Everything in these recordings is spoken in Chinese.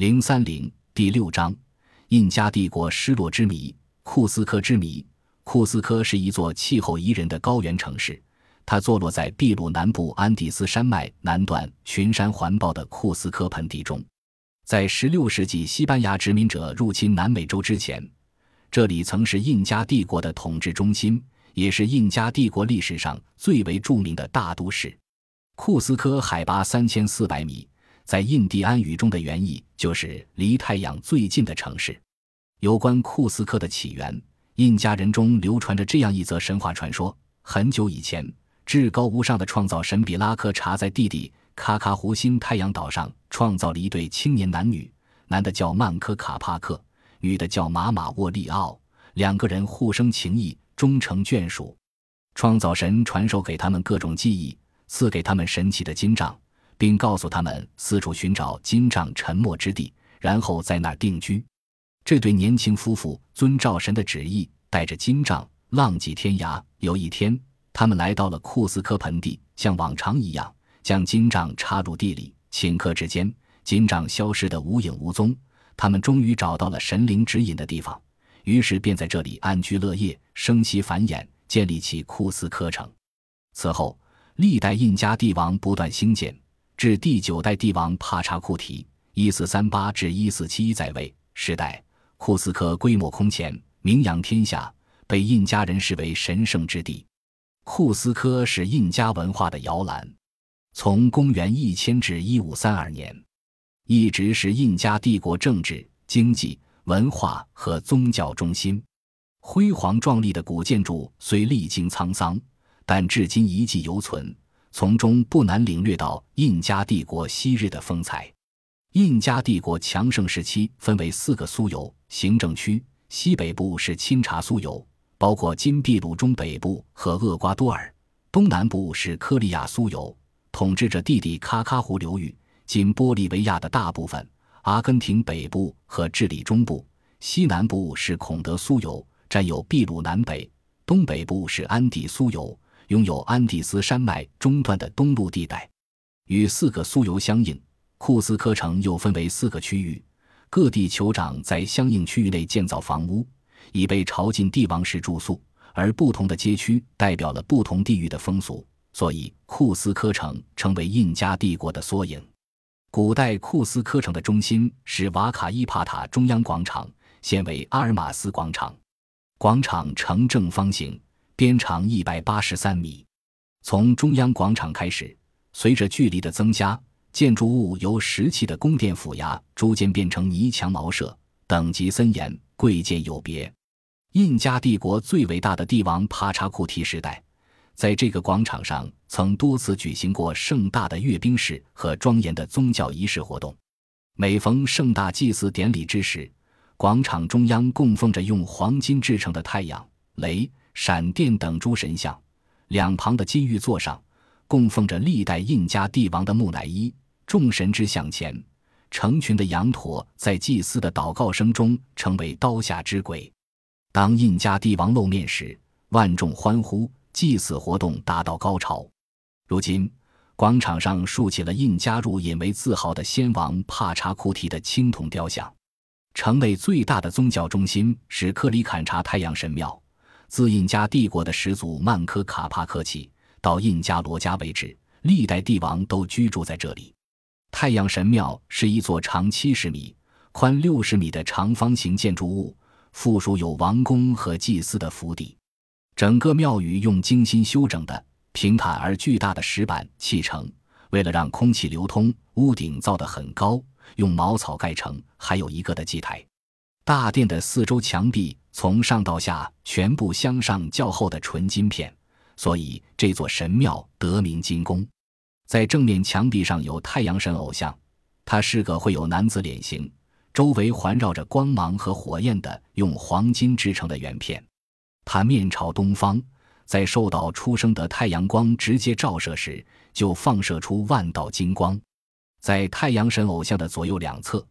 零三零第六章：印加帝国失落之谜。库斯科之谜。库斯科是一座气候宜人的高原城市，它坐落在秘鲁南部安第斯山脉南段群山环抱的库斯科盆地中。在16世纪西班牙殖民者入侵南美洲之前，这里曾是印加帝国的统治中心，也是印加帝国历史上最为著名的大都市。库斯科海拔3400米。在印第安语中的原意就是离太阳最近的城市。有关库斯科的起源，印加人中流传着这样一则神话传说：很久以前，至高无上的创造神比拉克查在弟弟卡卡湖新太阳岛上创造了一对青年男女，男的叫曼科卡帕克，女的叫马马沃利奥。两个人互生情谊，终成眷属。创造神传授给他们各种技艺，赐给他们神奇的金杖。并告诉他们四处寻找金杖沉没之地，然后在那儿定居。这对年轻夫妇遵照神的旨意，带着金杖浪迹天涯。有一天，他们来到了库斯科盆地，像往常一样将金杖插入地里。顷刻之间，金杖消失得无影无踪。他们终于找到了神灵指引的地方，于是便在这里安居乐业，生息繁衍，建立起库斯科城。此后，历代印加帝王不断兴建。至第九代帝王帕查库提（一四三八至一四七一）在位时代，库斯科规模空前，名扬天下，被印加人视为神圣之地。库斯科是印加文化的摇篮，从公元一千至一五三二年，一直是印加帝国政治、经济、文化和宗教中心。辉煌壮丽的古建筑虽历经沧桑，但至今遗迹犹存。从中不难领略到印加帝国昔日的风采。印加帝国强盛时期分为四个苏尤行政区，西北部是钦察苏尤，包括金秘鲁中北部和厄瓜多尔；东南部是科利亚苏尤，统治着蒂蒂卡卡湖流域（今玻利维亚的大部分）；阿根廷北部和智利中部；西南部是孔德苏尤，占有秘鲁南北；东北部是安第苏尤。拥有安第斯山脉中段的东陆地带，与四个苏尤相应。库斯科城又分为四个区域，各地酋长在相应区域内建造房屋，以备朝觐帝王时住宿。而不同的街区代表了不同地域的风俗，所以库斯科城成为印加帝国的缩影。古代库斯科城的中心是瓦卡伊帕塔中央广场，现为阿尔马斯广场。广场呈正方形。边长一百八十三米，从中央广场开始，随着距离的增加，建筑物由石砌的宫殿府衙逐渐变成泥墙茅舍，等级森严，贵贱有别。印加帝国最伟大的帝王帕查库提时代，在这个广场上曾多次举行过盛大的阅兵式和庄严的宗教仪式活动。每逢盛大祭祀典礼之时，广场中央供奉着用黄金制成的太阳、雷。闪电等诸神像，两旁的金玉座上供奉着历代印加帝王的木乃伊。众神之像前，成群的羊驼在祭司的祷告声中成为刀下之鬼。当印加帝王露面时，万众欢呼，祭祀活动达到高潮。如今，广场上竖起了印加入引为自豪的先王帕查库提的青铜雕像。城内最大的宗教中心是克里坎查太阳神庙。自印加帝国的始祖曼科卡帕克起，到印加罗加为止，历代帝王都居住在这里。太阳神庙是一座长七十米、宽六十米的长方形建筑物，附属有王宫和祭司的府邸。整个庙宇用精心修整的平坦而巨大的石板砌成，为了让空气流通，屋顶造得很高，用茅草盖成，还有一个的祭台。大殿的四周墙壁从上到下全部镶上较厚的纯金片，所以这座神庙得名金宫。在正面墙壁上有太阳神偶像，他是个会有男子脸型，周围环绕着光芒和火焰的用黄金制成的圆片。他面朝东方，在受到出生的太阳光直接照射时，就放射出万道金光。在太阳神偶像的左右两侧。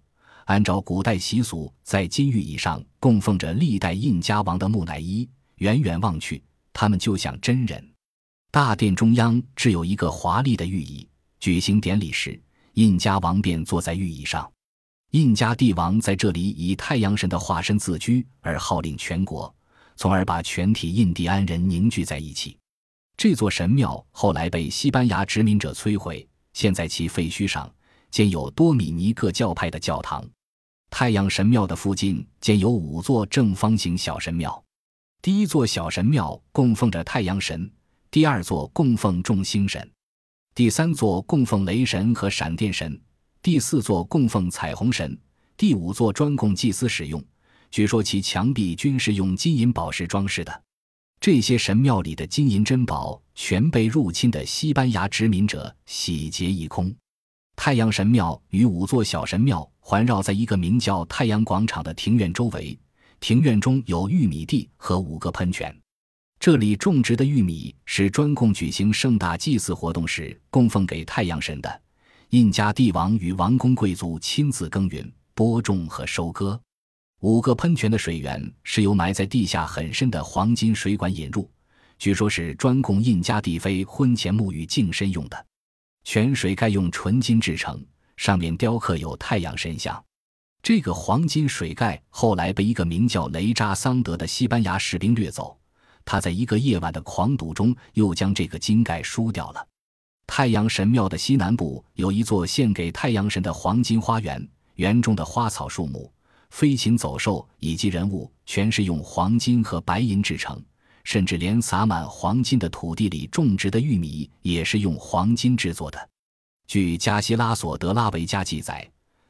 按照古代习俗，在金玉椅上供奉着历代印加王的木乃伊，远远望去，他们就像真人。大殿中央置有一个华丽的玉椅，举行典礼时，印加王便坐在玉椅上。印加帝王在这里以太阳神的化身自居，而号令全国，从而把全体印第安人凝聚在一起。这座神庙后来被西班牙殖民者摧毁，现在其废墟上建有多米尼各教派的教堂。太阳神庙的附近建有五座正方形小神庙，第一座小神庙供奉着太阳神，第二座供奉众星神，第三座供奉雷神和闪电神，第四座供奉彩虹神，第五座专供祭司使用。据说其墙壁均是用金银宝石装饰的。这些神庙里的金银珍宝全被入侵的西班牙殖民者洗劫一空。太阳神庙与五座小神庙环绕在一个名叫太阳广场的庭院周围，庭院中有玉米地和五个喷泉。这里种植的玉米是专供举行盛大祭祀活动时供奉给太阳神的。印加帝王与王公贵族亲自耕耘、播种和收割。五个喷泉的水源是由埋在地下很深的黄金水管引入，据说是专供印加帝妃婚前沐浴净身用的。泉水盖用纯金制成，上面雕刻有太阳神像。这个黄金水盖后来被一个名叫雷扎桑德的西班牙士兵掠走，他在一个夜晚的狂赌中又将这个金盖输掉了。太阳神庙的西南部有一座献给太阳神的黄金花园，园中的花草树木。飞禽走兽以及人物全是用黄金和白银制成，甚至连撒满黄金的土地里种植的玉米也是用黄金制作的。据加西拉索德拉维加记载，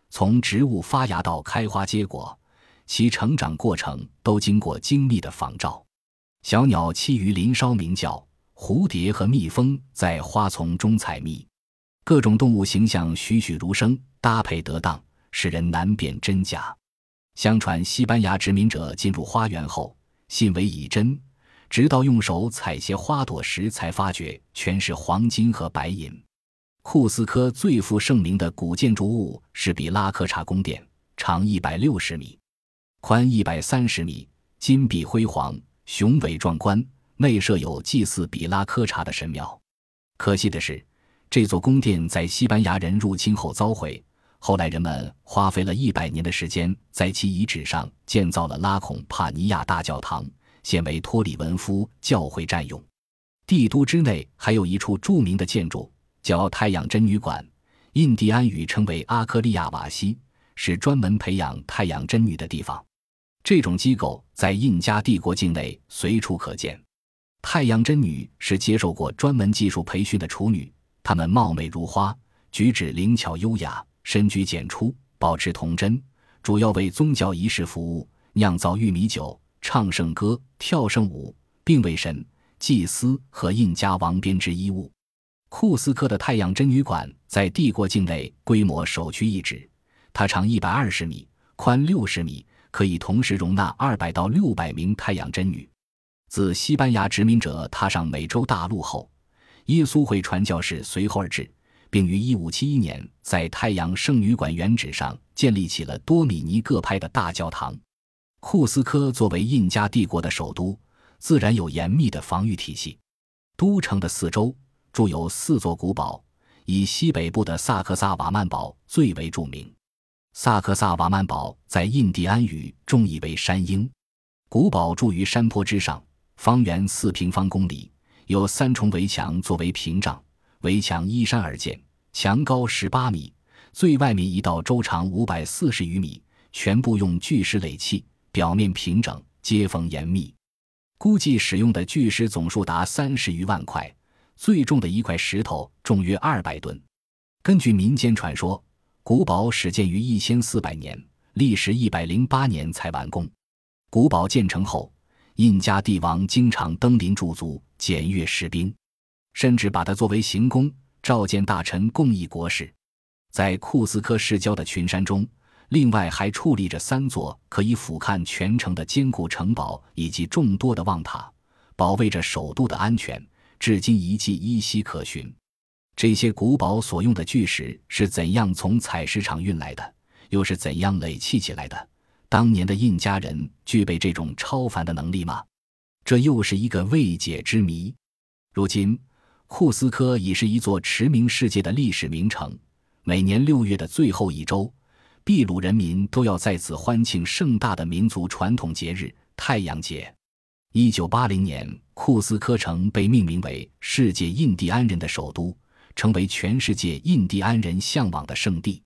从植物发芽到开花结果，其成长过程都经过精密的仿照。小鸟栖于林梢鸣叫，蝴蝶和蜜蜂在花丛中采蜜，各种动物形象栩栩如生，搭配得当，使人难辨真假。相传，西班牙殖民者进入花园后，信为以真，直到用手采些花朵时，才发觉全是黄金和白银。库斯科最负盛名的古建筑物是比拉科查宫殿，长一百六十米，宽一百三十米，金碧辉煌，雄伟壮观，内设有祭祀比拉科查的神庙。可惜的是，这座宫殿在西班牙人入侵后遭毁。后来，人们花费了一百年的时间，在其遗址上建造了拉孔帕尼亚大教堂，现为托里文夫教会占用。帝都之内还有一处著名的建筑，叫太阳真女馆，印第安语称为阿克利亚瓦西，是专门培养太阳真女的地方。这种机构在印加帝国境内随处可见。太阳真女是接受过专门技术培训的处女，她们貌美如花，举止灵巧优雅。深居简出，保持童真，主要为宗教仪式服务，酿造玉米酒，唱圣歌，跳圣舞，并为神、祭司和印加王编织衣物。库斯科的太阳真女馆在帝国境内规模首屈一指，它长一百二十米，宽六十米，可以同时容纳二百到六百名太阳真女。自西班牙殖民者踏上美洲大陆后，耶稣会传教士随后而至。并于1571年在太阳圣女馆原址上建立起了多米尼各派的大教堂。库斯科作为印加帝国的首都，自然有严密的防御体系。都城的四周筑有四座古堡，以西北部的萨克萨瓦曼堡最为著名。萨克萨瓦曼堡在印第安语中译为山鹰。古堡筑于山坡之上，方圆四平方公里，有三重围墙作为屏障。围墙依山而建，墙高十八米，最外面一道周长五百四十余米，全部用巨石垒砌，表面平整，接缝严密。估计使用的巨石总数达三十余万块，最重的一块石头重约二百吨。根据民间传说，古堡始建于一千四百年，历时一百零八年才完工。古堡建成后，印加帝王经常登临驻足，检阅士兵。甚至把它作为行宫，召见大臣，共议国事。在库斯科市郊的群山中，另外还矗立着三座可以俯瞰全城的坚固城堡，以及众多的望塔，保卫着首都的安全。至今遗迹依稀可寻。这些古堡所用的巨石是怎样从采石场运来的？又是怎样垒砌起来的？当年的印加人具备这种超凡的能力吗？这又是一个未解之谜。如今。库斯科已是一座驰名世界的历史名城。每年六月的最后一周，秘鲁人民都要在此欢庆盛大的民族传统节日——太阳节。一九八零年，库斯科城被命名为世界印第安人的首都，成为全世界印第安人向往的圣地。